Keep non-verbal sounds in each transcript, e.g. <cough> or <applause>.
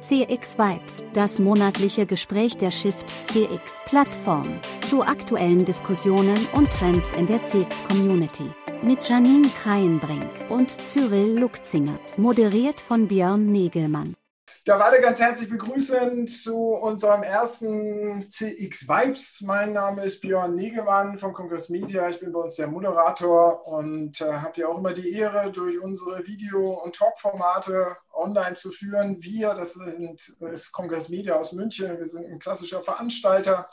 CX Vibes, das monatliche Gespräch der Shift CX Plattform zu aktuellen Diskussionen und Trends in der CX Community. Mit Janine Kreienbrink und Cyril Lukzingert, moderiert von Björn Negelmann. Darf alle ganz herzlich begrüßen zu unserem ersten CX Vibes. Mein Name ist Björn Negemann von Congress Media. Ich bin bei uns der Moderator und äh, habe ja auch immer die Ehre, durch unsere Video- und Talkformate online zu führen. Wir, das sind, ist Congress Media aus München. Wir sind ein klassischer Veranstalter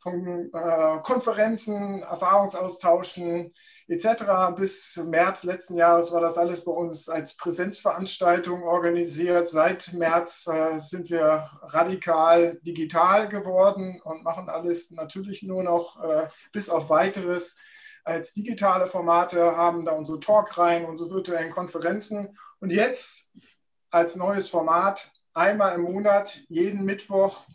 von äh, Konferenzen, Erfahrungsaustauschen etc. Bis März letzten Jahres war das alles bei uns als Präsenzveranstaltung organisiert. Seit März äh, sind wir radikal digital geworden und machen alles natürlich nur noch äh, bis auf weiteres als digitale Formate, haben da unsere Talkreihen, unsere virtuellen Konferenzen und jetzt als neues Format einmal im Monat, jeden Mittwoch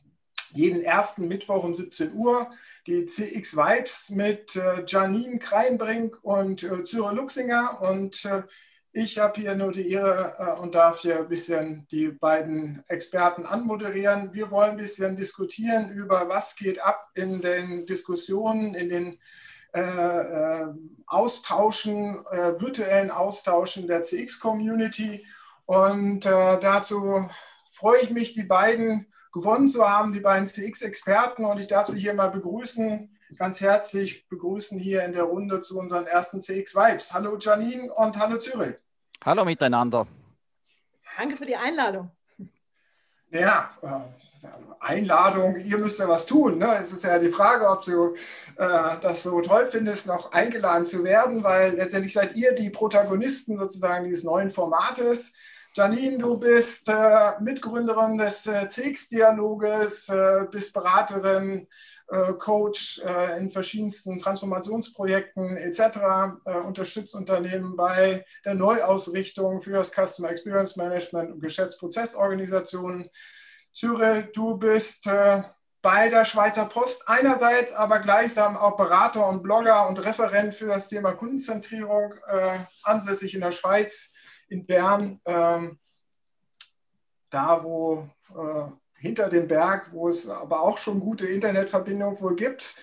jeden ersten Mittwoch um 17 Uhr die CX Vibes mit äh, Janine Kreinbrink und äh, Cyril Luxinger. Und äh, ich habe hier nur die Ehre äh, und darf hier ein bisschen die beiden Experten anmoderieren. Wir wollen ein bisschen diskutieren über, was geht ab in den Diskussionen, in den äh, äh, Austauschen, virtuellen Austauschen der CX-Community. Und dazu freue ich mich, die beiden gewonnen zu haben, die beiden CX-Experten. Und ich darf Sie hier mal begrüßen, ganz herzlich begrüßen hier in der Runde zu unseren ersten CX-Vibes. Hallo Janine und hallo Cyril. Hallo miteinander. Danke für die Einladung. Ja, äh, Einladung, ihr müsst ja was tun. Ne? Es ist ja die Frage, ob du äh, das so toll findest, noch eingeladen zu werden, weil letztendlich seid ihr die Protagonisten sozusagen dieses neuen Formates. Janine, du bist äh, Mitgründerin des äh, CX-Dialoges, äh, bist Beraterin, äh, Coach äh, in verschiedensten Transformationsprojekten etc., äh, unterstützt Unternehmen bei der Neuausrichtung für das Customer Experience Management und Geschäftsprozessorganisationen. Cyril, du bist bei der Schweizer Post einerseits, aber gleichsam auch Berater und Blogger und Referent für das Thema Kundenzentrierung, ansässig in der Schweiz in Bern, ähm, da wo äh, hinter dem Berg, wo es aber auch schon gute Internetverbindung wohl gibt.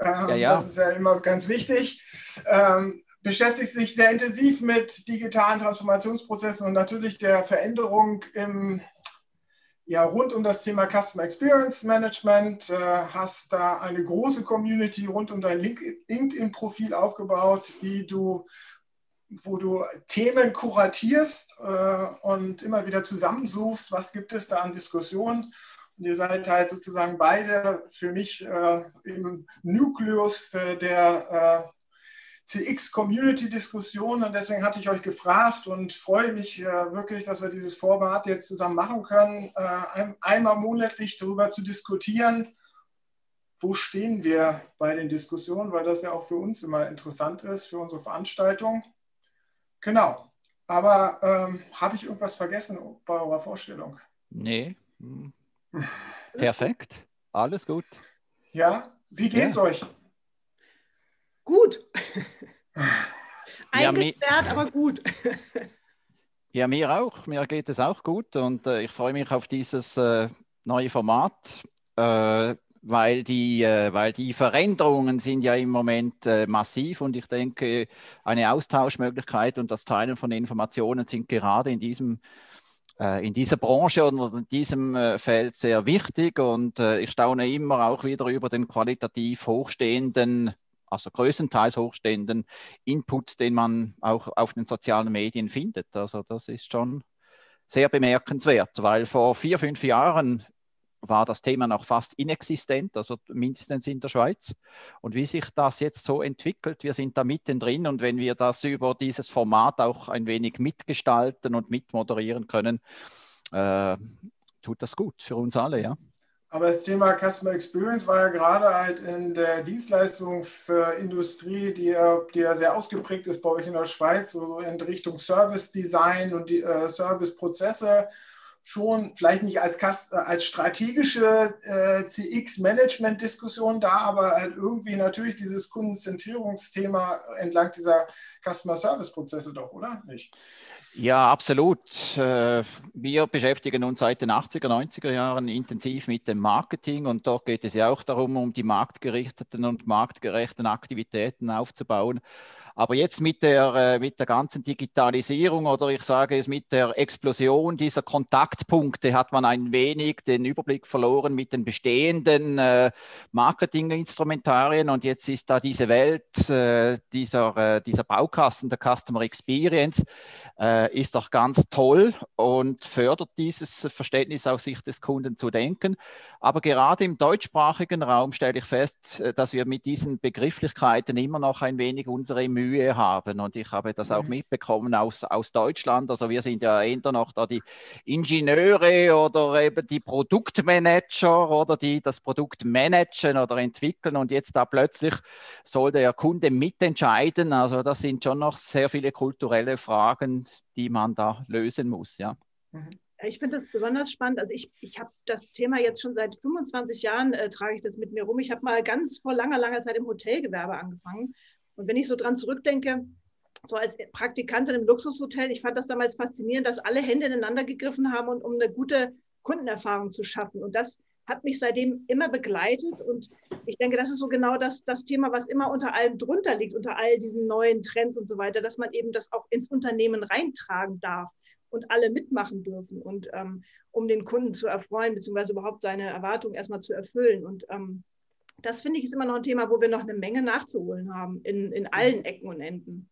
Ähm, ja, ja. Das ist ja immer ganz wichtig. Ähm, beschäftigt sich sehr intensiv mit digitalen Transformationsprozessen und natürlich der Veränderung im ja, rund um das Thema Customer Experience Management. Äh, hast da eine große Community rund um dein LinkedIn-Profil aufgebaut, die du wo du Themen kuratierst äh, und immer wieder zusammensuchst, was gibt es da an Diskussionen. Und ihr seid halt sozusagen beide für mich äh, im Nukleus äh, der äh, CX-Community-Diskussion. Und deswegen hatte ich euch gefragt und freue mich äh, wirklich, dass wir dieses Format jetzt zusammen machen können, äh, ein, einmal monatlich darüber zu diskutieren, wo stehen wir bei den Diskussionen, weil das ja auch für uns immer interessant ist, für unsere Veranstaltung. Genau. Aber ähm, habe ich irgendwas vergessen bei eurer Vorstellung? Nee. Hm. <laughs> Perfekt. Alles gut. Ja, wie geht's ja. euch? Gut. <laughs> Eingesperrt, ja, aber gut. ja, mir auch. Mir geht es auch gut und äh, ich freue mich auf dieses äh, neue Format. Äh, weil die, äh, weil die Veränderungen sind ja im Moment äh, massiv und ich denke, eine Austauschmöglichkeit und das Teilen von Informationen sind gerade in diesem äh, in dieser Branche oder in diesem Feld sehr wichtig und ich staune immer auch wieder über den qualitativ hochstehenden, also größtenteils hochstehenden Input, den man auch auf den sozialen Medien findet. Also das ist schon sehr bemerkenswert, weil vor vier, fünf Jahren war das Thema noch fast inexistent, also mindestens in der Schweiz. Und wie sich das jetzt so entwickelt, wir sind da mittendrin und wenn wir das über dieses Format auch ein wenig mitgestalten und mitmoderieren können, äh, tut das gut für uns alle, ja. Aber das Thema Customer Experience war ja gerade halt in der Dienstleistungsindustrie, die ja, die ja sehr ausgeprägt ist bei euch in der Schweiz, so in Richtung Service Design und die äh, Service Prozesse schon vielleicht nicht als, äh, als strategische äh, CX-Management-Diskussion da, aber halt irgendwie natürlich dieses Kundenzentrierungsthema entlang dieser Customer-Service-Prozesse doch, oder? Nicht? Ja, absolut. Äh, wir beschäftigen uns seit den 80er, 90er Jahren intensiv mit dem Marketing und dort geht es ja auch darum, um die marktgerichteten und marktgerechten Aktivitäten aufzubauen. Aber jetzt mit der, äh, mit der ganzen Digitalisierung oder ich sage es mit der Explosion dieser Kontaktpunkte hat man ein wenig den Überblick verloren mit den bestehenden äh, Marketinginstrumentarien. Und jetzt ist da diese Welt, äh, dieser, dieser Baukasten der Customer Experience äh, ist doch ganz toll und fördert dieses Verständnis aus Sicht des Kunden zu denken. Aber gerade im deutschsprachigen Raum stelle ich fest, äh, dass wir mit diesen Begrifflichkeiten immer noch ein wenig unsere Mühe haben. Und ich habe das auch mhm. mitbekommen aus, aus Deutschland. Also wir sind ja eher noch da die Ingenieure oder eben die Produktmanager oder die das Produkt managen oder entwickeln. Und jetzt da plötzlich soll der Kunde mitentscheiden. Also das sind schon noch sehr viele kulturelle Fragen, die man da lösen muss. Ja. Mhm. Ich finde das besonders spannend. Also ich, ich habe das Thema jetzt schon seit 25 Jahren, äh, trage ich das mit mir rum. Ich habe mal ganz vor langer, langer Zeit im Hotelgewerbe angefangen. Und wenn ich so dran zurückdenke, so als Praktikantin im Luxushotel, ich fand das damals faszinierend, dass alle Hände ineinander gegriffen haben, und, um eine gute Kundenerfahrung zu schaffen. Und das hat mich seitdem immer begleitet. Und ich denke, das ist so genau das, das Thema, was immer unter allem drunter liegt, unter all diesen neuen Trends und so weiter, dass man eben das auch ins Unternehmen reintragen darf und alle mitmachen dürfen und ähm, um den Kunden zu erfreuen, beziehungsweise überhaupt seine Erwartungen erstmal zu erfüllen. Und ähm, das finde ich ist immer noch ein Thema, wo wir noch eine Menge nachzuholen haben in, in allen Ecken und Enden.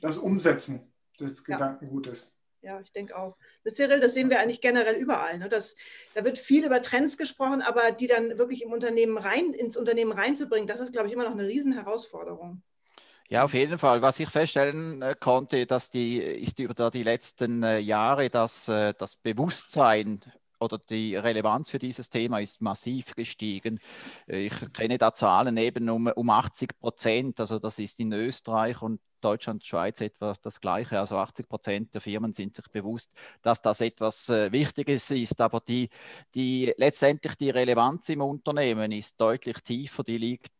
Das Umsetzen des Gedankengutes. Ja, ich denke auch. Das, Cyril, das sehen wir eigentlich generell überall. Ne? Das, da wird viel über Trends gesprochen, aber die dann wirklich im Unternehmen rein, ins Unternehmen reinzubringen, das ist, glaube ich, immer noch eine Riesenherausforderung. Ja, auf jeden Fall. Was ich feststellen äh, konnte, dass die, ist über die letzten äh, Jahre, dass äh, das Bewusstsein oder die Relevanz für dieses Thema ist massiv gestiegen. Ich kenne da Zahlen eben um, um 80 Prozent. Also das ist in Österreich und Deutschland, Schweiz etwa das Gleiche. Also 80 Prozent der Firmen sind sich bewusst, dass das etwas äh, Wichtiges ist. Aber die, die, letztendlich die Relevanz im Unternehmen ist deutlich tiefer. Die liegt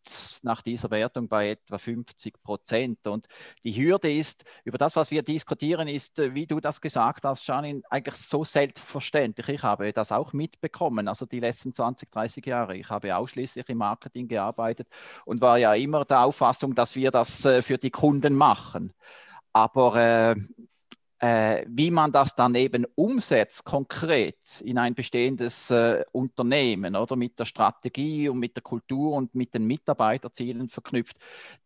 nach dieser Wertung bei etwa 50 Prozent. Und die Hürde ist, über das, was wir diskutieren, ist, äh, wie du das gesagt hast, Janine, eigentlich so selbstverständlich. Ich habe das auch mitbekommen, also die letzten 20, 30 Jahre. Ich habe ausschließlich im Marketing gearbeitet und war ja immer der Auffassung, dass wir das äh, für die Kunden machen. Aber äh, äh, wie man das dann eben umsetzt, konkret in ein bestehendes äh, Unternehmen oder mit der Strategie und mit der Kultur und mit den Mitarbeiterzielen verknüpft,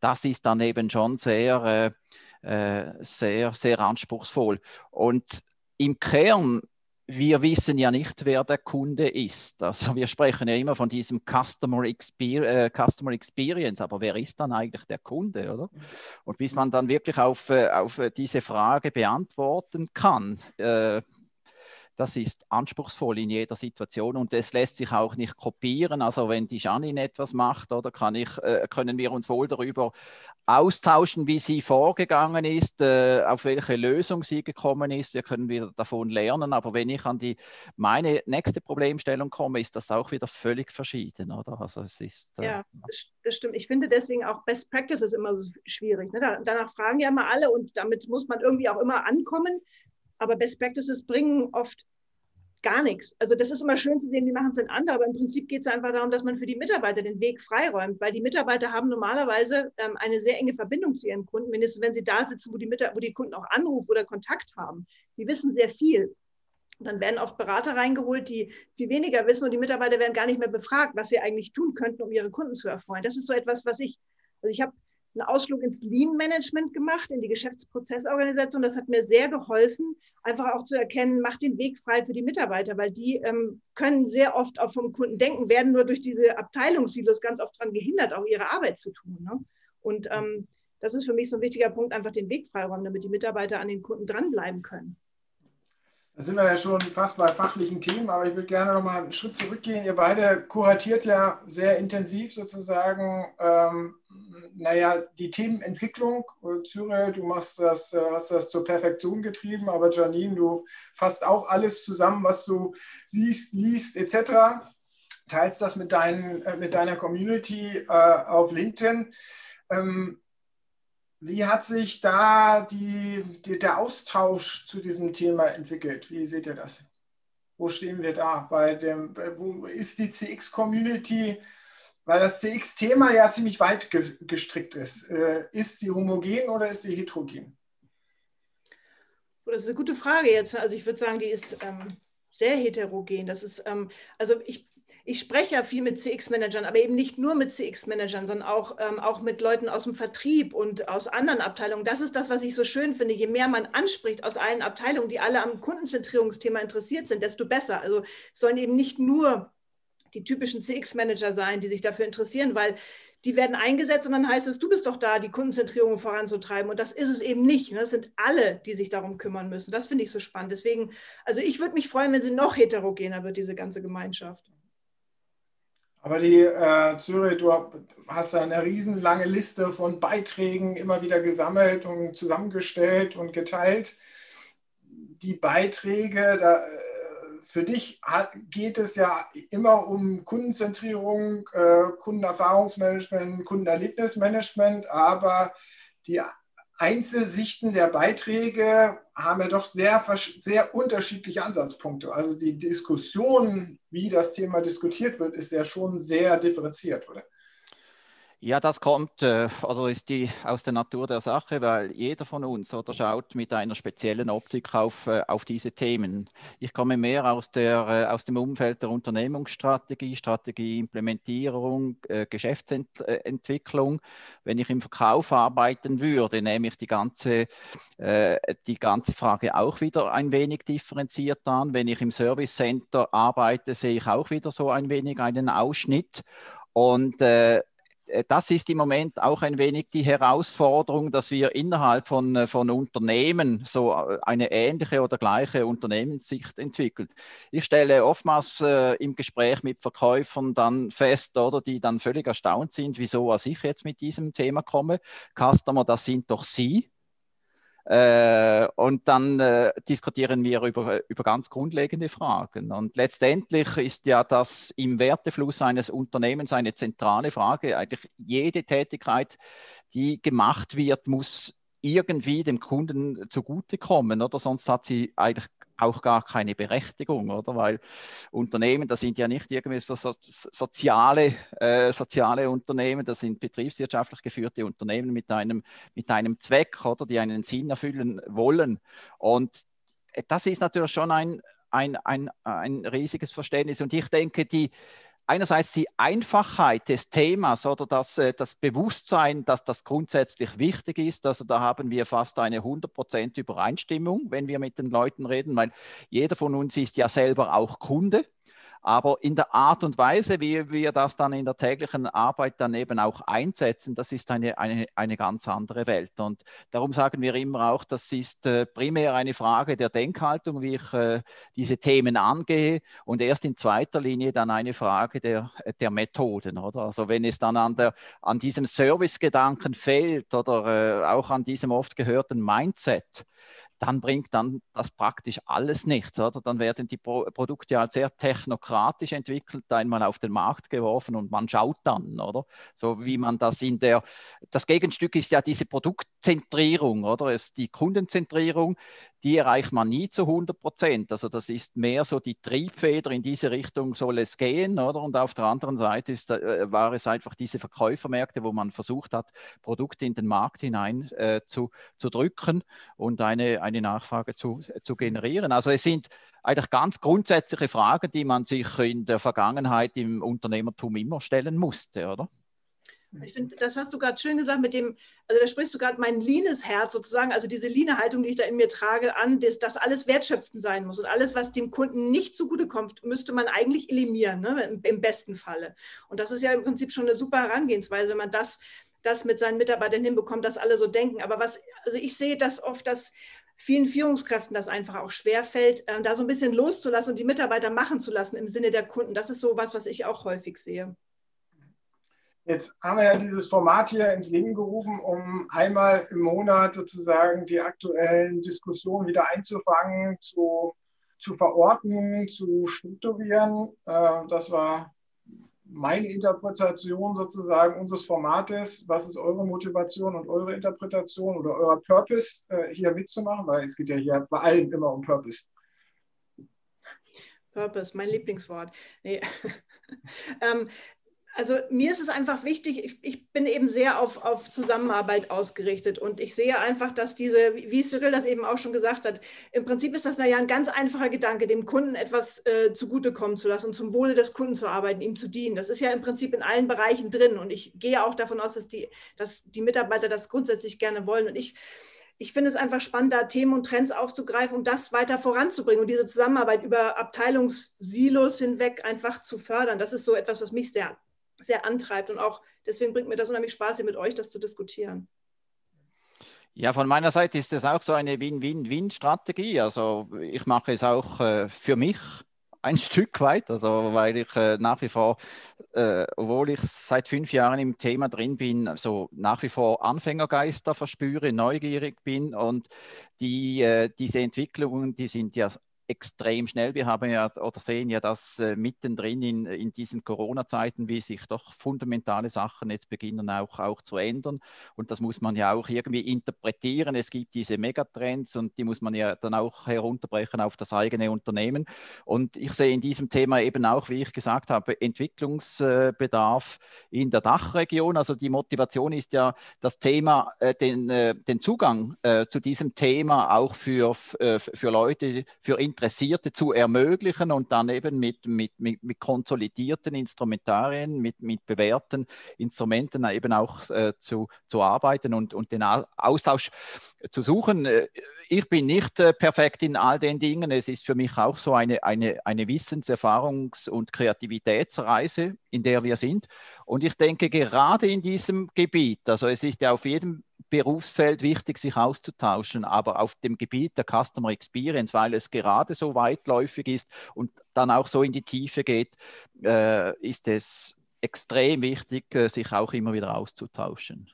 das ist dann eben schon sehr, äh, äh sehr, sehr anspruchsvoll. Und im Kern wir wissen ja nicht, wer der Kunde ist. Also wir sprechen ja immer von diesem Customer, Exper äh, Customer Experience, aber wer ist dann eigentlich der Kunde, oder? Und bis man dann wirklich auf, äh, auf diese Frage beantworten kann, äh, das ist anspruchsvoll in jeder Situation und das lässt sich auch nicht kopieren. Also wenn die Janine etwas macht, oder kann ich, äh, können wir uns wohl darüber austauschen, wie sie vorgegangen ist, äh, auf welche Lösung sie gekommen ist. Wir können wieder davon lernen, aber wenn ich an die meine nächste Problemstellung komme, ist das auch wieder völlig verschieden, oder? Also es ist äh, ja, das stimmt. Ich finde deswegen auch Best Practices immer so schwierig. Ne? danach fragen ja immer alle und damit muss man irgendwie auch immer ankommen. Aber Best Practices bringen oft gar nichts. Also das ist immer schön zu sehen, wie machen es denn andere, aber im Prinzip geht es einfach darum, dass man für die Mitarbeiter den Weg freiräumt, weil die Mitarbeiter haben normalerweise ähm, eine sehr enge Verbindung zu ihren Kunden, mindestens wenn sie da sitzen, wo die, wo die Kunden auch Anruf oder Kontakt haben. Die wissen sehr viel. Dann werden oft Berater reingeholt, die viel weniger wissen und die Mitarbeiter werden gar nicht mehr befragt, was sie eigentlich tun könnten, um ihre Kunden zu erfreuen. Das ist so etwas, was ich, also ich habe einen Ausflug ins Lean-Management gemacht, in die Geschäftsprozessorganisation. Das hat mir sehr geholfen, einfach auch zu erkennen, macht den Weg frei für die Mitarbeiter, weil die ähm, können sehr oft auch vom Kunden denken, werden nur durch diese Abteilungssilos ganz oft daran gehindert, auch ihre Arbeit zu tun. Ne? Und ähm, das ist für mich so ein wichtiger Punkt, einfach den Weg freiräumen, damit die Mitarbeiter an den Kunden dranbleiben können. Da sind wir ja schon fast bei fachlichen Themen, aber ich würde gerne noch mal einen Schritt zurückgehen. Ihr beide kuratiert ja sehr intensiv sozusagen, ähm, naja, die Themenentwicklung. Cyril, du machst das, äh, hast das zur Perfektion getrieben, aber Janine, du fasst auch alles zusammen, was du siehst, liest etc. Teilst das mit, deinen, äh, mit deiner Community äh, auf LinkedIn. Ähm, wie hat sich da die, die, der Austausch zu diesem Thema entwickelt? Wie seht ihr das? Wo stehen wir da? Bei dem, wo ist die CX-Community? Weil das CX-Thema ja ziemlich weit ge gestrickt ist. Äh, ist sie homogen oder ist sie heterogen? Das ist eine gute Frage jetzt. Also ich würde sagen, die ist ähm, sehr heterogen. Das ist, ähm, also ich ich spreche ja viel mit CX-Managern, aber eben nicht nur mit CX-Managern, sondern auch, ähm, auch mit Leuten aus dem Vertrieb und aus anderen Abteilungen. Das ist das, was ich so schön finde. Je mehr man anspricht aus allen Abteilungen, die alle am Kundenzentrierungsthema interessiert sind, desto besser. Also sollen eben nicht nur die typischen CX-Manager sein, die sich dafür interessieren, weil die werden eingesetzt und dann heißt es, du bist doch da, die Kundenzentrierung voranzutreiben. Und das ist es eben nicht. Das sind alle, die sich darum kümmern müssen. Das finde ich so spannend. Deswegen, also ich würde mich freuen, wenn sie noch heterogener wird, diese ganze Gemeinschaft. Aber die, äh, Zürich, du hast eine riesenlange Liste von Beiträgen immer wieder gesammelt und zusammengestellt und geteilt. Die Beiträge, da, äh, für dich geht es ja immer um Kundenzentrierung, äh, Kundenerfahrungsmanagement, Kundenerlebnismanagement, aber die Einzelsichten der Beiträge haben ja doch sehr, sehr unterschiedliche Ansatzpunkte. Also die Diskussion, wie das Thema diskutiert wird, ist ja schon sehr differenziert, oder? Ja, das kommt, äh, also ist die aus der Natur der Sache, weil jeder von uns oder schaut mit einer speziellen Optik auf, äh, auf diese Themen. Ich komme mehr aus, der, äh, aus dem Umfeld der Unternehmungsstrategie, Strategieimplementierung, Geschäftsentwicklung. Wenn ich im Verkauf arbeiten würde, nehme ich die ganze, die ganze Frage auch wieder ein wenig differenziert an. Wenn ich im Service Center arbeite, sehe ich auch wieder so ein wenig einen Ausschnitt. Und äh, äh, das ist im Moment auch ein wenig die Herausforderung, dass wir innerhalb von, äh, von Unternehmen so äh, eine ähnliche oder gleiche Unternehmenssicht entwickeln. Ich stelle oftmals äh, im Gespräch mit Verkäufern dann fest, oder die dann völlig erstaunt sind, wieso was ich jetzt mit diesem Thema komme. Customer, das sind doch Sie. Äh, und dann äh, diskutieren wir über, über ganz grundlegende Fragen. Und letztendlich ist ja das im Wertefluss eines Unternehmens eine zentrale Frage. Eigentlich jede Tätigkeit, die gemacht wird, muss irgendwie dem Kunden zugutekommen, oder sonst hat sie eigentlich auch gar keine Berechtigung, oder? Weil Unternehmen, das sind ja nicht irgendwie so, so soziale, äh, soziale Unternehmen, das sind betriebswirtschaftlich geführte Unternehmen mit einem, mit einem Zweck, oder, die einen Sinn erfüllen wollen. Und das ist natürlich schon ein, ein, ein, ein riesiges Verständnis. Und ich denke, die, einerseits die Einfachheit des Themas oder das, äh, das Bewusstsein, dass das grundsätzlich wichtig ist. Also da haben wir fast eine 100% Übereinstimmung, wenn wir mit den Leuten reden, weil jeder von uns ist ja selber auch Kunde. Aber in der Art und Weise, wie wir das dann in der täglichen Arbeit dann eben auch einsetzen, das ist eine, eine, eine ganz andere Welt. Und darum sagen wir immer auch, das ist äh, primär eine Frage der Denkhaltung, wie ich äh, diese Themen angehe und erst in zweiter Linie dann eine Frage der, der Methoden. Oder? Also wenn es dann an, der, an diesem Servicegedanken fehlt oder äh, auch an diesem oft gehörten Mindset, dann bringt dann das praktisch alles nichts, oder? Dann werden die Pro Produkte halt sehr technokratisch entwickelt, einmal auf den Markt geworfen und man schaut dann, oder? So wie man das in der, das Gegenstück ist ja diese Produktzentrierung, oder? Es die Kundenzentrierung, die erreicht man nie zu 100 Prozent. Also das ist mehr so die Triebfeder, in diese Richtung soll es gehen, oder? Und auf der anderen Seite ist, äh, war es einfach diese Verkäufermärkte, wo man versucht hat, Produkte in den Markt hinein äh, zu, zu drücken und eine, eine Nachfrage zu, zu generieren. Also es sind eigentlich ganz grundsätzliche Fragen, die man sich in der Vergangenheit im Unternehmertum immer stellen musste, oder? Ich finde, das hast du gerade schön gesagt mit dem, also da sprichst du gerade mein leanes Herz sozusagen, also diese leane Haltung, die ich da in mir trage, an, dass das alles wertschöpfend sein muss und alles, was dem Kunden nicht zugutekommt, müsste man eigentlich eliminieren, ne, im, im besten Falle. Und das ist ja im Prinzip schon eine super Herangehensweise, wenn man das das mit seinen Mitarbeitern hinbekommt, dass alle so denken. Aber was, also ich sehe das oft, dass vielen Führungskräften das einfach auch schwerfällt, äh, da so ein bisschen loszulassen und die Mitarbeiter machen zu lassen im Sinne der Kunden. Das ist so was, was ich auch häufig sehe. Jetzt haben wir ja dieses Format hier ins Leben gerufen, um einmal im Monat sozusagen die aktuellen Diskussionen wieder einzufangen, zu, zu verorten, zu strukturieren. Äh, das war meine Interpretation sozusagen unseres Formates. Was ist eure Motivation und eure Interpretation oder euer Purpose, äh, hier mitzumachen? Weil es geht ja hier bei allen immer um Purpose. Purpose, mein Lieblingswort. Nee. <laughs> ähm, also mir ist es einfach wichtig, ich, ich, bin eben sehr auf, auf Zusammenarbeit ausgerichtet und ich sehe einfach, dass diese, wie Cyril das eben auch schon gesagt hat, im Prinzip ist das ja ein ganz einfacher Gedanke, dem Kunden etwas äh, zugutekommen zu lassen und zum Wohle des Kunden zu arbeiten, ihm zu dienen. Das ist ja im Prinzip in allen Bereichen drin und ich gehe auch davon aus, dass die, dass die Mitarbeiter das grundsätzlich gerne wollen und ich ich finde es einfach spannend, da Themen und Trends aufzugreifen, um das weiter voranzubringen und diese Zusammenarbeit über Abteilungssilos hinweg einfach zu fördern. Das ist so etwas, was mich sehr sehr antreibt. Und auch deswegen bringt mir das unheimlich Spaß, hier mit euch das zu diskutieren. Ja, von meiner Seite ist das auch so eine Win-Win-Win-Strategie. Also ich mache es auch äh, für mich ein <laughs> Stück weit, also weil ich äh, nach wie vor, äh, obwohl ich seit fünf Jahren im Thema drin bin, so nach wie vor Anfängergeister verspüre, neugierig bin und die, äh, diese Entwicklungen, die sind ja extrem schnell. Wir haben ja oder sehen ja das äh, mittendrin in, in diesen Corona-Zeiten, wie sich doch fundamentale Sachen jetzt beginnen auch, auch zu ändern. Und das muss man ja auch irgendwie interpretieren. Es gibt diese Megatrends und die muss man ja dann auch herunterbrechen auf das eigene Unternehmen. Und ich sehe in diesem Thema eben auch, wie ich gesagt habe, Entwicklungsbedarf in der Dachregion. Also die Motivation ist ja das Thema, äh, den, äh, den Zugang äh, zu diesem Thema auch für, äh, für Leute, für Interessierte Interessierte zu ermöglichen und dann eben mit, mit, mit, mit konsolidierten Instrumentarien, mit, mit bewährten Instrumenten eben auch äh, zu, zu arbeiten und, und den Austausch zu suchen. Äh, ich bin nicht äh, perfekt in all den Dingen. Es ist für mich auch so eine, eine, eine Wissens-, Erfahrungs- und Kreativitätsreise, in der wir sind. Und ich denke, gerade in diesem Gebiet, also es ist ja auf jedem Berufsfeld wichtig, sich auszutauschen, aber auf dem Gebiet der Customer Experience, weil es gerade so weitläufig ist und dann auch so in die Tiefe geht, äh, ist es extrem wichtig, äh, sich auch immer wieder auszutauschen.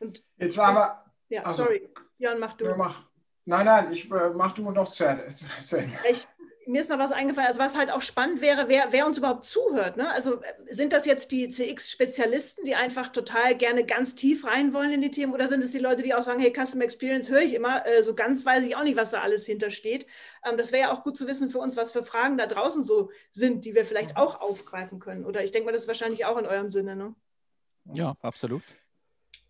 Und jetzt aber. Ja, also, sorry. Jan, mach du. Ja, mach, nein, nein, ich äh, mach du noch zu Ende. <laughs> Ich, mir ist noch was eingefallen, also was halt auch spannend wäre, wer, wer uns überhaupt zuhört. Ne? Also sind das jetzt die CX-Spezialisten, die einfach total gerne ganz tief rein wollen in die Themen oder sind es die Leute, die auch sagen, hey, Customer Experience höre ich immer, äh, so ganz weiß ich auch nicht, was da alles hintersteht. Ähm, das wäre ja auch gut zu wissen für uns, was für Fragen da draußen so sind, die wir vielleicht auch aufgreifen können. Oder ich denke mal, das ist wahrscheinlich auch in eurem Sinne. Ne? Ja, absolut.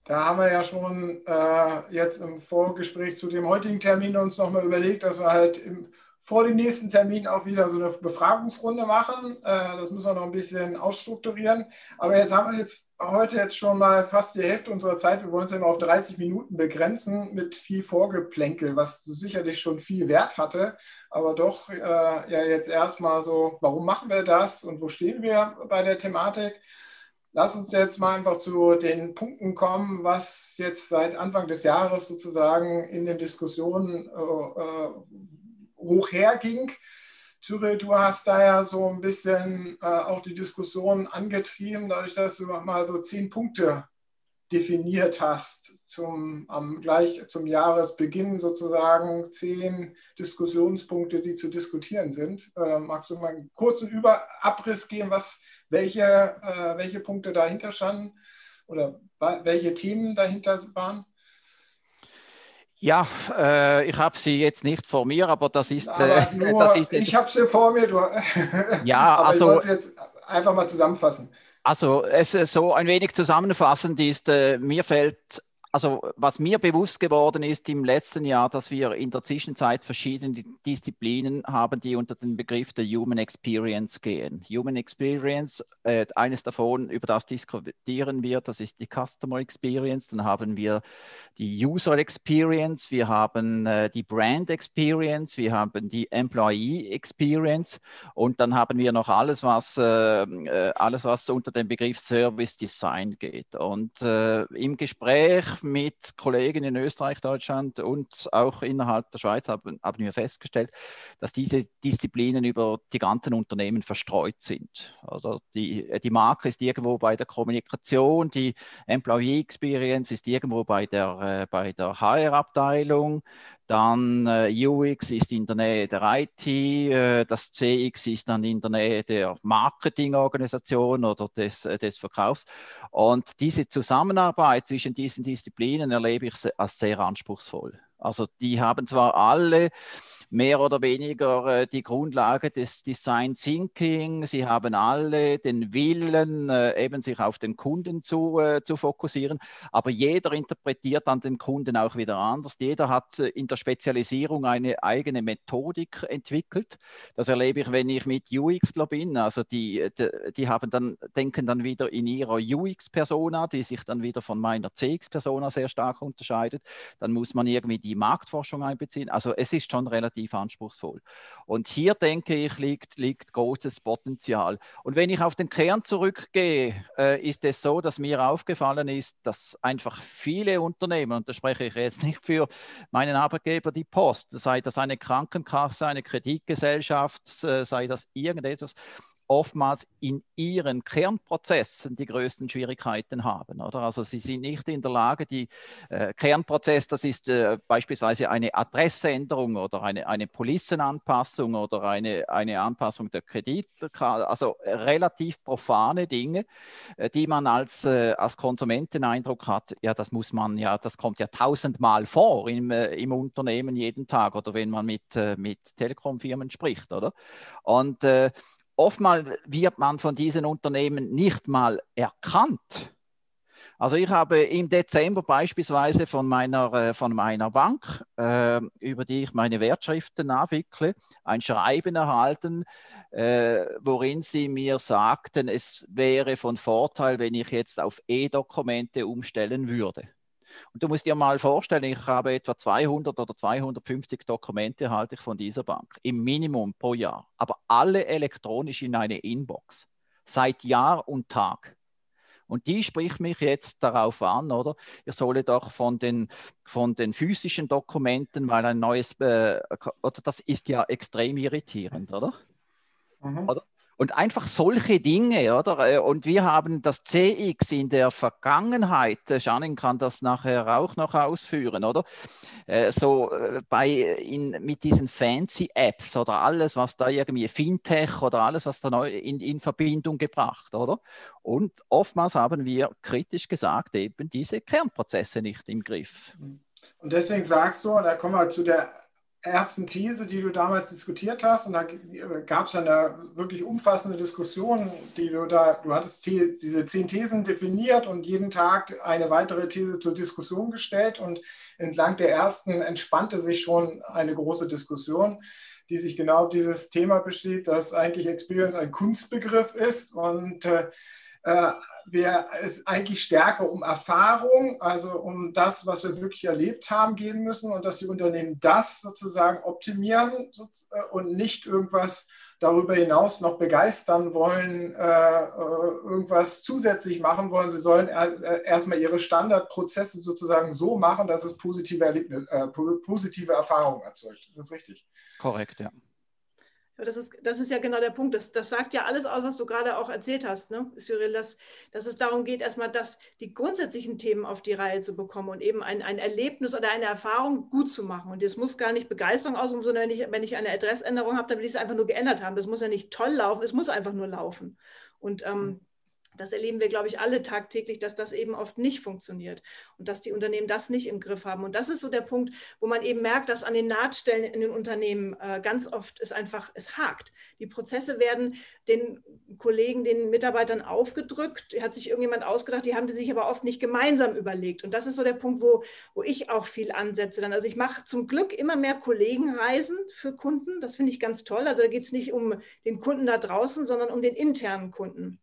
Da haben wir ja schon äh, jetzt im Vorgespräch zu dem heutigen Termin uns nochmal überlegt, dass wir halt im vor dem nächsten Termin auch wieder so eine Befragungsrunde machen. Äh, das müssen wir noch ein bisschen ausstrukturieren. Aber jetzt haben wir jetzt heute jetzt schon mal fast die Hälfte unserer Zeit. Wir wollen es immer auf 30 Minuten begrenzen mit viel Vorgeplänkel, was sicherlich schon viel Wert hatte. Aber doch äh, ja jetzt erstmal so, warum machen wir das und wo stehen wir bei der Thematik? Lass uns jetzt mal einfach zu den Punkten kommen, was jetzt seit Anfang des Jahres sozusagen in den Diskussionen äh, hoch herging. Cyril, du hast da ja so ein bisschen äh, auch die Diskussion angetrieben, dadurch, dass du mal so zehn Punkte definiert hast zum, am, gleich zum Jahresbeginn sozusagen zehn Diskussionspunkte, die zu diskutieren sind. Äh, magst du mal einen kurzen Überabriss geben, was, welche, äh, welche Punkte dahinter standen oder welche Themen dahinter waren? Ja, äh, ich habe sie jetzt nicht vor mir, aber das ist. Äh, nur, <laughs> das ist ich habe sie vor mir. Du, <laughs> ja, aber also. Ich jetzt einfach mal zusammenfassen. Also, es so ein wenig zusammenfassend ist, äh, mir fällt also was mir bewusst geworden ist im letzten Jahr, dass wir in der Zwischenzeit verschiedene Disziplinen haben, die unter den Begriff der Human Experience gehen. Human Experience, äh, eines davon, über das diskutieren wir, das ist die Customer Experience. Dann haben wir die User Experience, wir haben äh, die Brand Experience, wir haben die Employee Experience und dann haben wir noch alles, was, äh, äh alles, was unter den Begriff Service Design geht. Und äh, im Gespräch mit Kollegen in Österreich, Deutschland und auch innerhalb der Schweiz haben, haben wir festgestellt, dass diese Disziplinen über die ganzen Unternehmen verstreut sind. Also die, die Marke ist irgendwo bei der Kommunikation, die Employee Experience ist irgendwo bei der, äh, bei der HR-Abteilung, dann äh, UX ist in der Nähe der IT, äh, das CX ist dann in der Nähe der Marketingorganisation oder des, äh, des Verkaufs. Und diese Zusammenarbeit zwischen diesen Disziplinen erlebe ich als sehr anspruchsvoll. Also die haben zwar alle mehr oder weniger äh, die Grundlage des Design Thinking. Sie haben alle den Willen, äh, eben sich auf den Kunden zu, äh, zu fokussieren, aber jeder interpretiert dann den Kunden auch wieder anders. Jeder hat in der Spezialisierung eine eigene Methodik entwickelt. Das erlebe ich, wenn ich mit UXler bin. Also die, die, die haben dann, denken dann wieder in ihrer UX-Persona, die sich dann wieder von meiner CX-Persona sehr stark unterscheidet. Dann muss man irgendwie die Marktforschung einbeziehen. Also es ist schon relativ relativ anspruchsvoll. Und hier denke ich, liegt, liegt großes Potenzial. Und wenn ich auf den Kern zurückgehe, äh, ist es so, dass mir aufgefallen ist, dass einfach viele Unternehmen, und da spreche ich jetzt nicht für meinen Arbeitgeber, die Post, sei das eine Krankenkasse, eine Kreditgesellschaft, äh, sei das irgendetwas, oftmals in ihren Kernprozessen die größten Schwierigkeiten haben. Oder? Also sie sind nicht in der Lage, die äh, Kernprozess, das ist äh, beispielsweise eine Adressänderung oder eine, eine Policenanpassung oder eine, eine Anpassung der Kreditkarte, also relativ profane Dinge, äh, die man als, äh, als Konsument hat, ja, das muss man ja, das kommt ja tausendmal vor im, äh, im Unternehmen jeden Tag oder wenn man mit, äh, mit Telekomfirmen spricht, oder? Und oftmals wird man von diesen Unternehmen nicht mal erkannt. Also ich habe im Dezember beispielsweise von meiner, äh, von meiner Bank, äh, über die ich meine Wertschriften abwickle, ein Schreiben erhalten, äh, worin sie mir sagten, es wäre von Vorteil, wenn ich jetzt auf E-Dokumente umstellen würde. Und du musst dir mal vorstellen, ich habe etwa 200 oder 250 Dokumente halte ich von dieser Bank, im Minimum pro Jahr, aber alle elektronisch in eine Inbox, seit Jahr und Tag. Und die spricht mich jetzt darauf an, oder? Ihr solle doch von den, von den physischen Dokumenten, weil ein neues, äh, oder das ist ja extrem irritierend, oder? Mhm. oder? Und einfach solche Dinge, oder? Äh, und wir haben das CX in der Vergangenheit, Janin äh, kann das nachher auch noch ausführen, oder? Äh, so bei, in, mit diesen fancy Apps oder alles, was da irgendwie Fintech oder alles, was da neu in, in Verbindung gebracht, oder? Und oftmals haben wir kritisch gesagt, eben diese Kernprozesse nicht im Griff. Und deswegen sagst du, und da kommen wir zu der ersten These, die du damals diskutiert hast, und da gab es eine wirklich umfassende Diskussion, die du da, du hattest diese zehn Thesen definiert und jeden Tag eine weitere These zur Diskussion gestellt und entlang der ersten entspannte sich schon eine große Diskussion, die sich genau auf dieses Thema besteht, dass eigentlich Experience ein Kunstbegriff ist und äh, äh, wir es eigentlich stärker um Erfahrung, also um das, was wir wirklich erlebt haben, gehen müssen und dass die Unternehmen das sozusagen optimieren äh, und nicht irgendwas darüber hinaus noch begeistern wollen, äh, irgendwas zusätzlich machen wollen. Sie sollen erstmal ihre Standardprozesse sozusagen so machen, dass es positive, Erlebnis, positive Erfahrungen erzeugt. Ist das richtig? Korrekt, ja. Das ist, das ist ja genau der Punkt. Das, das sagt ja alles aus, was du gerade auch erzählt hast, ne, Cyril, dass, dass es darum geht, erstmal das, die grundsätzlichen Themen auf die Reihe zu bekommen und eben ein, ein Erlebnis oder eine Erfahrung gut zu machen. Und es muss gar nicht Begeisterung ausüben, sondern wenn ich, wenn ich eine Adressänderung habe, dann will ich es einfach nur geändert haben. Das muss ja nicht toll laufen, es muss einfach nur laufen. Und ähm, Das erleben wir, glaube ich, alle tagtäglich, dass das eben oft nicht funktioniert und dass die Unternehmen das nicht im Griff haben. Und das ist so der Punkt, wo man eben merkt, dass an den Nahtstellen in den Unternehmen äh, ganz oft es einfach, es hakt. Die Prozesse werden den Kollegen, den Mitarbeitern aufgedrückt. Hat sich irgendjemand ausgedacht, die haben die sich aber oft nicht gemeinsam überlegt. Und das ist so der Punkt, wo, wo ich auch viel ansetze. Dann. Also ich mache zum Glück immer mehr Kollegenreisen für Kunden. Das finde ich ganz toll. Also da geht es nicht um den Kunden da draußen, sondern um den internen Kunden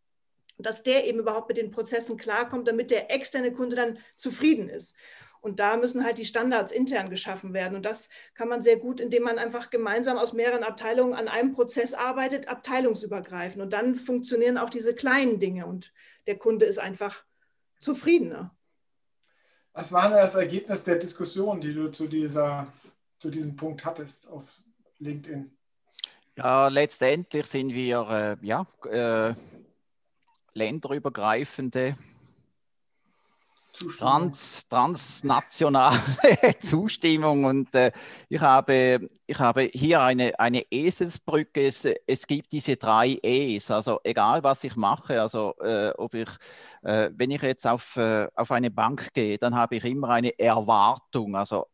dass der eben überhaupt mit den Prozessen klarkommt, damit der externe Kunde dann zufrieden ist. Und da müssen halt die Standards intern geschaffen werden. Und das kann man sehr gut, indem man einfach gemeinsam aus mehreren Abteilungen an einem Prozess arbeitet, abteilungsübergreifend. Und dann funktionieren auch diese kleinen Dinge und der Kunde ist einfach zufriedener. Was war denn das Ergebnis der Diskussion, die du zu, dieser, zu diesem Punkt hattest auf LinkedIn? Ja, letztendlich sind wir äh, ja, äh, länderübergreifende Trans, transnationale <laughs> Zustimmung. Und äh, ich, habe, ich habe hier eine, eine Eselsbrücke. Es, es gibt diese drei E's. Also egal, was ich mache, also äh, ob ich, äh, wenn ich jetzt auf, äh, auf eine Bank gehe, dann habe ich immer eine Erwartung. Also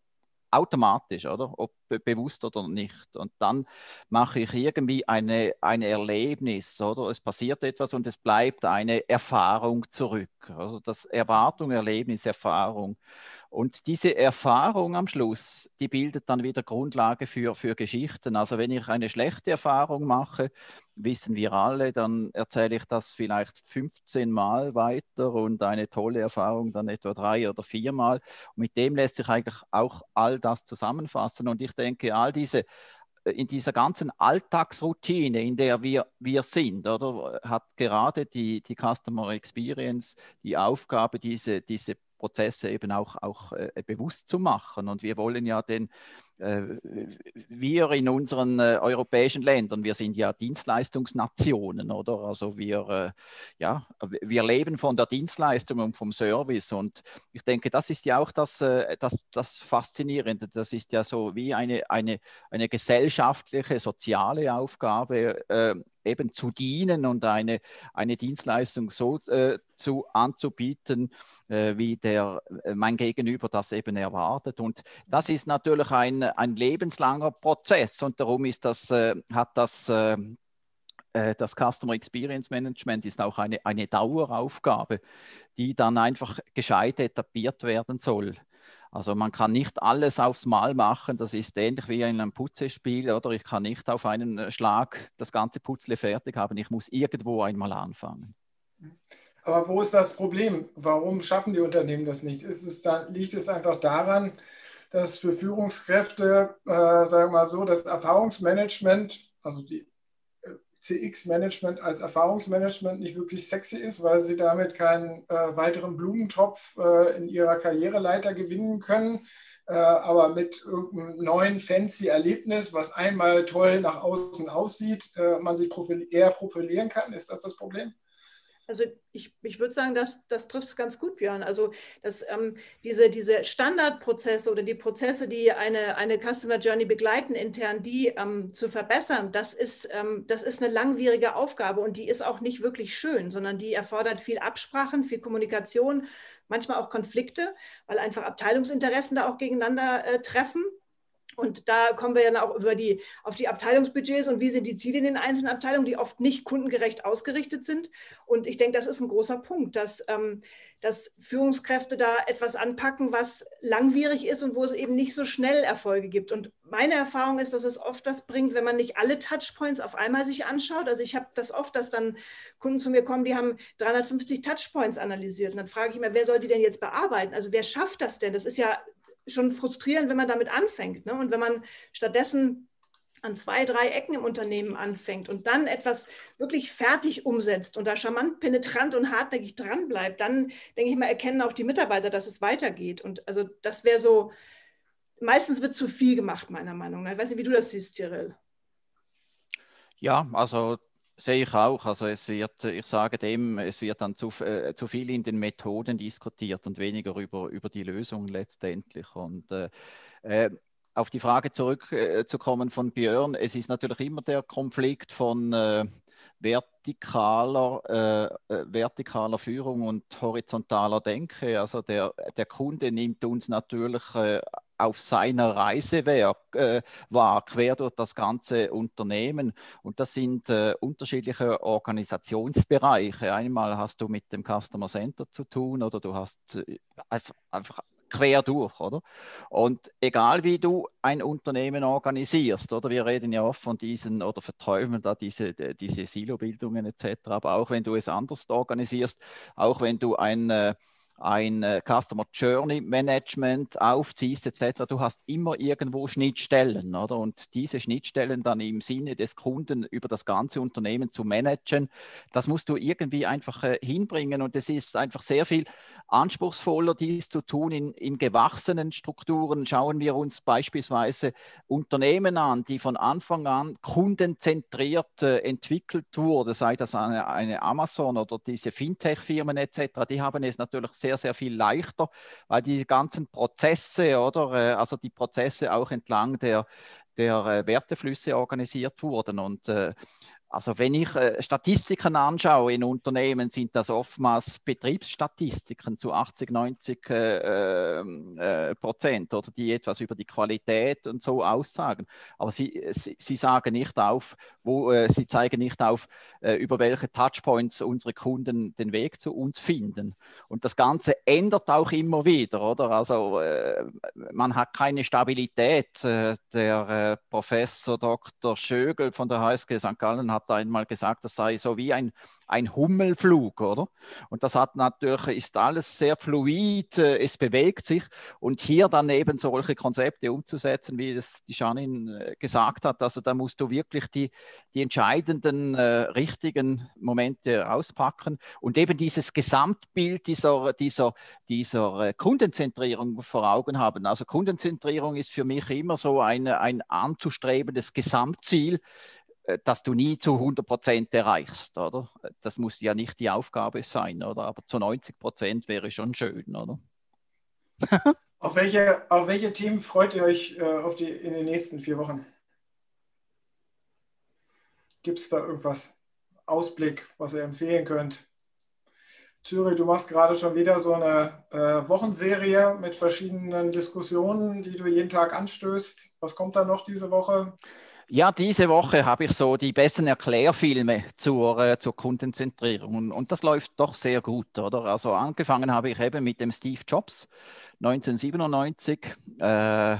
automatisch, oder? Ob bewusst oder nicht. Und dann mache ich irgendwie eine, ein Erlebnis, oder? Es passiert etwas und es bleibt eine Erfahrung zurück. Also das Erwartung, Erlebnis, Erfahrung. Und diese Erfahrung am Schluss, die bildet dann wieder Grundlage für, für Geschichten. Also wenn ich eine schlechte Erfahrung mache, wissen wir alle, dann erzähle ich das vielleicht 15 Mal weiter und eine tolle Erfahrung dann etwa drei oder vier Mal. Und mit dem lässt sich eigentlich auch all das zusammenfassen. Und ich denke, all diese äh, in dieser ganzen Alltagsroutine, in der wir, wir sind, oder, hat gerade die, die Customer Experience die Aufgabe, diese, diese Prozesse eben auch, auch äh, bewusst zu machen. Und wir wollen ja den, wir in unseren äh, europäischen Ländern, wir sind ja Dienstleistungsnationen, oder? Also wir, äh, ja, wir leben von der Dienstleistung und vom Service. Und ich denke, das ist ja auch das, äh, das, das Faszinierende. Das ist ja so wie eine, eine, eine gesellschaftliche, soziale Aufgabe, äh, eben zu dienen und eine, eine Dienstleistung so äh, zu anzubieten, äh, wie der, äh, mein Gegenüber das eben erwartet. Und das ist natürlich ein, ein lebenslanger Prozess und darum ist das, äh, hat das äh, äh, das Customer Experience Management ist auch eine, eine Daueraufgabe, die dann einfach gescheit etabliert werden soll. Also man kann nicht alles aufs Mal machen, das ist ähnlich wie in einem Putzespiel, oder ich kann nicht auf einen Schlag das ganze Putzle fertig haben, ich muss irgendwo einmal anfangen. Aber wo ist das Problem? Warum schaffen die Unternehmen das nicht? Es dann, liegt es einfach daran, dass für Führungskräfte, äh, sagen wir mal so, das Erfahrungsmanagement, also die CX-Management als Erfahrungsmanagement nicht wirklich sexy ist, weil sie damit keinen äh, weiteren Blumentopf äh, in ihrer Karriereleiter gewinnen können, äh, aber mit irgendeinem neuen fancy Erlebnis, was einmal toll nach außen aussieht, äh, man sich profil eher profilieren kann. Ist das das Problem? Also ich, ich würde sagen, das, das trifft es ganz gut, Björn. Also dass, ähm, diese, diese Standardprozesse oder die Prozesse, die eine, eine Customer Journey begleiten intern, die ähm, zu verbessern, das ist, ähm, das ist eine langwierige Aufgabe und die ist auch nicht wirklich schön, sondern die erfordert viel Absprachen, viel Kommunikation, manchmal auch Konflikte, weil einfach Abteilungsinteressen da auch gegeneinander äh, treffen. Und da kommen wir ja auch über die, auf die Abteilungsbudgets und wie sind die Ziele in den einzelnen Abteilungen, die oft nicht kundengerecht ausgerichtet sind. Und ich denke, das ist ein großer Punkt, dass, ähm, dass Führungskräfte da etwas anpacken, was langwierig ist und wo es eben nicht so schnell Erfolge gibt. Und meine Erfahrung ist, dass es oft was bringt, wenn man nicht alle Touchpoints auf einmal sich anschaut. Also ich habe das oft, dass dann Kunden zu mir kommen, die haben 350 Touchpoints analysiert. Und dann frage ich immer, wer soll die denn jetzt bearbeiten? Also wer schafft das denn? Das ist ja schon frustrierend, wenn man damit anfängt. Ne? Und wenn man stattdessen an zwei, drei Ecken im Unternehmen anfängt und dann etwas wirklich fertig umsetzt und da charmant, penetrant und hartnäckig dran bleibt, dann denke ich mal, erkennen auch die Mitarbeiter, dass es weitergeht. Und also das wäre so, meistens wird zu viel gemacht, meiner Meinung nach. Ich weiß nicht, wie du das siehst, Cyril. Ja, also Sehe ich auch. Also es wird, ich sage dem, es wird dann zu, äh, zu viel in den Methoden diskutiert und weniger über, über die Lösungen letztendlich. Und äh, äh auf die Frage zurückzukommen äh, von Björn, es ist natürlich immer der Konflikt von, äh, vertikaler, äh, äh, vertikaler Führung und horizontaler Denke. Also der, der Kunde nimmt uns natürlich äh, auf seiner Reise äh, war, quer durch das ganze Unternehmen. Und das sind äh, unterschiedliche Organisationsbereiche. Einmal hast du mit dem Customer Center zu tun oder du hast äh, einfach quer durch, oder? Und egal wie du ein Unternehmen organisierst, oder wir reden ja oft von diesen oder verträumen da diese, diese Silobildungen etc., aber auch wenn du es anders organisierst, auch wenn du ein äh, ein äh, Customer Journey Management aufziehst etc., du hast immer irgendwo Schnittstellen, oder? Und diese Schnittstellen dann im Sinne des Kunden über das ganze Unternehmen zu managen, das musst du irgendwie einfach äh, hinbringen und es ist einfach sehr viel anspruchsvoller, dies zu tun in, in gewachsenen Strukturen. Schauen wir uns beispielsweise Unternehmen an, die von Anfang an kundenzentriert äh, entwickelt wurde, sei das eine, eine Amazon oder diese Fintech-Firmen etc., die haben es natürlich sehr sehr, sehr viel leichter, weil die ganzen Prozesse oder äh, also die Prozesse auch entlang der, der äh, Werteflüsse organisiert wurden. Und äh, also wenn ich äh, Statistiken anschaue in Unternehmen, sind das oftmals Betriebsstatistiken zu 80, 90 äh, ähm, äh, Prozent oder die etwas über die Qualität und so aussagen. Aber sie, sie, sie sagen nicht auf, wo, äh, sie zeigen nicht auf, äh, über welche Touchpoints unsere Kunden den Weg zu uns finden. Und das Ganze ändert auch immer wieder, oder? Also äh, man hat keine Stabilität. der Professor Dr. Schögel von der HSG St. Gallen hat hat einmal gesagt, das sei so wie ein, ein Hummelflug, oder? Und das hat natürlich, ist alles sehr fluid, äh, es bewegt sich und hier dann eben solche Konzepte umzusetzen, wie das die Janine äh, gesagt hat, also da musst du wirklich die, die entscheidenden, äh, richtigen Momente auspacken und eben dieses Gesamtbild dieser, dieser, dieser äh, Kundenzentrierung vor Augen haben. Also Kundenzentrierung ist für mich immer so eine, ein anzustrebendes Gesamtziel, dass du nie zu 100 Prozent erreichst, oder? Das muss ja nicht die Aufgabe sein, oder? Aber zu 90 Prozent wäre schon schön, oder? <laughs> auf, welche, auf welche Themen freut ihr euch äh, auf die, in den nächsten vier Wochen? Gibt es da irgendwas? Ausblick, was ihr empfehlen könnt? Zürich, du machst gerade schon wieder so eine äh, Wochenserie mit verschiedenen Diskussionen, die du jeden Tag anstößt. Was kommt da noch diese Woche? Ja, diese Woche habe ich so die besten Erklärfilme zur, äh, zur Kundenzentrierung und, und, das läuft doch sehr gut, oder? Also angefangen habe ich eben mit dem Steve Jobs 1997, äh,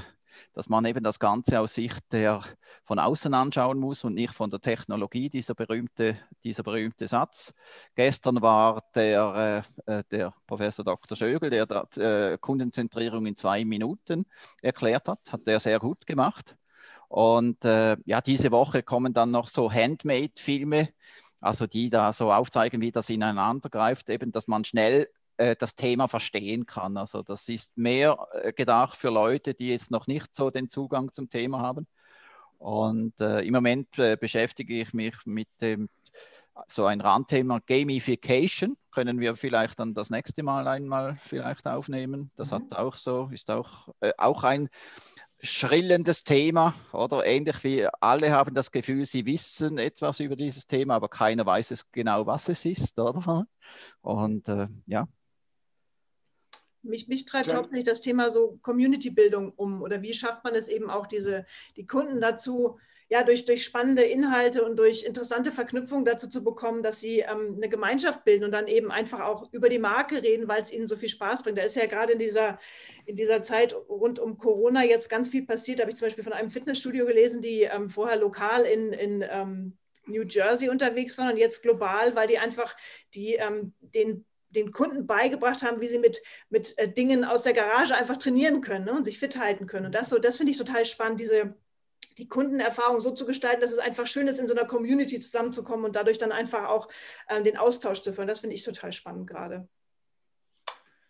dass man eben das Ganze aus Sicht der von außen anschauen muss und nicht von der Technologie, dieser berühmte, dieser berühmte Satz. Gestern war der, äh, äh der Professor Dr. Schögel, der äh, Kundenzentrierung in zwei Minuten erklärt hat, hat er sehr gut gemacht. Und äh, ja, diese Woche kommen dann noch so Handmade-Filme, also die da so aufzeigen, wie das ineinander greift, eben, dass man schnell äh, das Thema verstehen kann. Also das ist mehr äh, gedacht für Leute, die jetzt noch nicht so den Zugang zum Thema haben. Und äh, im Moment äh, beschäftige ich mich mit dem so ein Randthema Gamification können wir vielleicht dann das nächste Mal einmal vielleicht aufnehmen. Das mhm. hat auch so, ist auch, äh, auch ein schrillendes Thema, oder? Ähnlich wie alle haben das Gefühl, sie wissen etwas über dieses Thema, aber keiner weiß es genau, was es ist, oder? Und äh, ja. Mich, mich treibt ja. hauptsächlich das Thema so Community-Bildung um oder wie schafft man es eben auch, diese, die Kunden dazu, ja, durch, durch spannende Inhalte und durch interessante Verknüpfungen dazu zu bekommen, dass sie ähm, eine Gemeinschaft bilden und dann eben einfach auch über die Marke reden, weil es ihnen so viel Spaß bringt. Da ist ja gerade in dieser, in dieser Zeit rund um Corona jetzt ganz viel passiert. Da habe ich zum Beispiel von einem Fitnessstudio gelesen, die ähm, vorher lokal in, in ähm, New Jersey unterwegs waren und jetzt global, weil die einfach die, ähm, den den Kunden beigebracht haben, wie sie mit, mit äh, Dingen aus der Garage einfach trainieren können ne, und sich fit halten können. Und das, so, das finde ich total spannend, diese, die Kundenerfahrung so zu gestalten, dass es einfach schön ist, in so einer Community zusammenzukommen und dadurch dann einfach auch äh, den Austausch zu führen. Das finde ich total spannend gerade.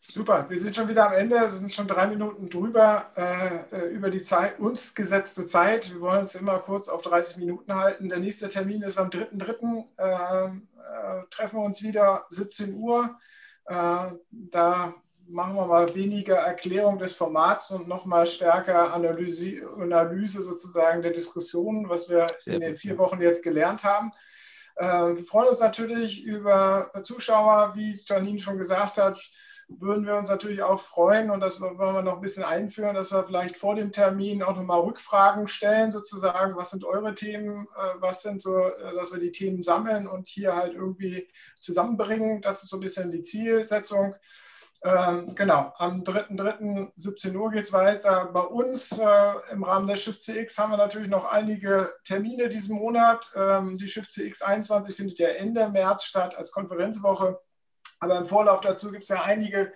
Super, wir sind schon wieder am Ende, wir sind schon drei Minuten drüber äh, äh über die Zeit, uns gesetzte Zeit. Wir wollen uns immer kurz auf 30 Minuten halten. Der nächste Termin ist am 3.3. Äh, äh, treffen wir uns wieder 17 Uhr. Äh, da machen wir mal weniger Erklärung des Formats und nochmal stärker Analyse, Analyse sozusagen der Diskussion, was wir Sehr in den vier Wochen jetzt gelernt haben. wir freuen uns natürlich über Zuschauer, wie Janine schon gesagt hat würden wir uns natürlich auch freuen und das wollen wir noch ein bisschen einführen, dass wir vielleicht vor dem Termin auch nochmal Rückfragen stellen, sozusagen, was sind eure Themen, äh, was sind so, äh, dass wir die Themen sammeln und hier halt irgendwie zusammenbringen. Das ist so ein bisschen die Zielsetzung. Ähm, genau, am 3.3.17 Uhr geht es weiter. Bei uns äh, im Rahmen der Shift CX haben wir natürlich noch einige Termine diesen Monat. Ähm, die Shift CX 21 findet ja Ende März statt als Konferenzwoche. Aber im Vorlauf dazu gibt es ja einige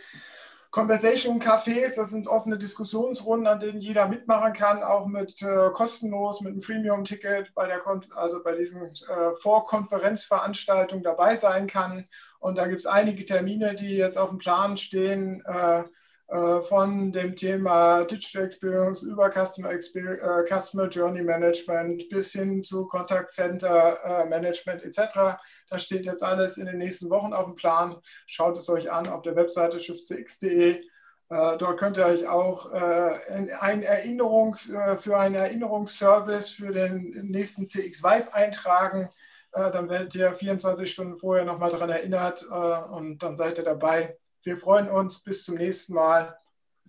Conversation-Cafés, das sind offene Diskussionsrunden, an denen jeder mitmachen kann, auch mit äh, kostenlos, mit einem Freemium-Ticket bei der also bei diesen äh, Vorkonferenzveranstaltungen dabei sein kann. Und da gibt es einige Termine, die jetzt auf dem Plan stehen. Äh, von dem Thema Digital Experience über Customer, Experience, äh, Customer Journey Management bis hin zu Contact Center äh, Management etc. Das steht jetzt alles in den nächsten Wochen auf dem Plan. Schaut es euch an auf der Webseite shiftcx.de. Dort könnt ihr euch auch eine Erinnerung für einen Erinnerungsservice für den nächsten CX Vibe eintragen. Dann werdet ihr 24 Stunden vorher nochmal daran erinnert und dann seid ihr dabei. Wir freuen uns. Bis zum nächsten Mal.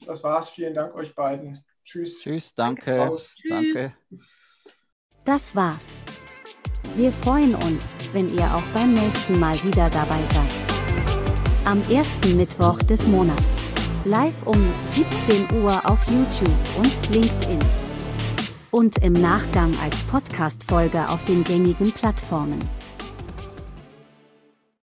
Das war's. Vielen Dank euch beiden. Tschüss. Tschüss, danke. Aus. Danke. Das war's. Wir freuen uns, wenn ihr auch beim nächsten Mal wieder dabei seid. Am ersten Mittwoch des Monats. Live um 17 Uhr auf YouTube und LinkedIn. Und im Nachgang als Podcast-Folge auf den gängigen Plattformen.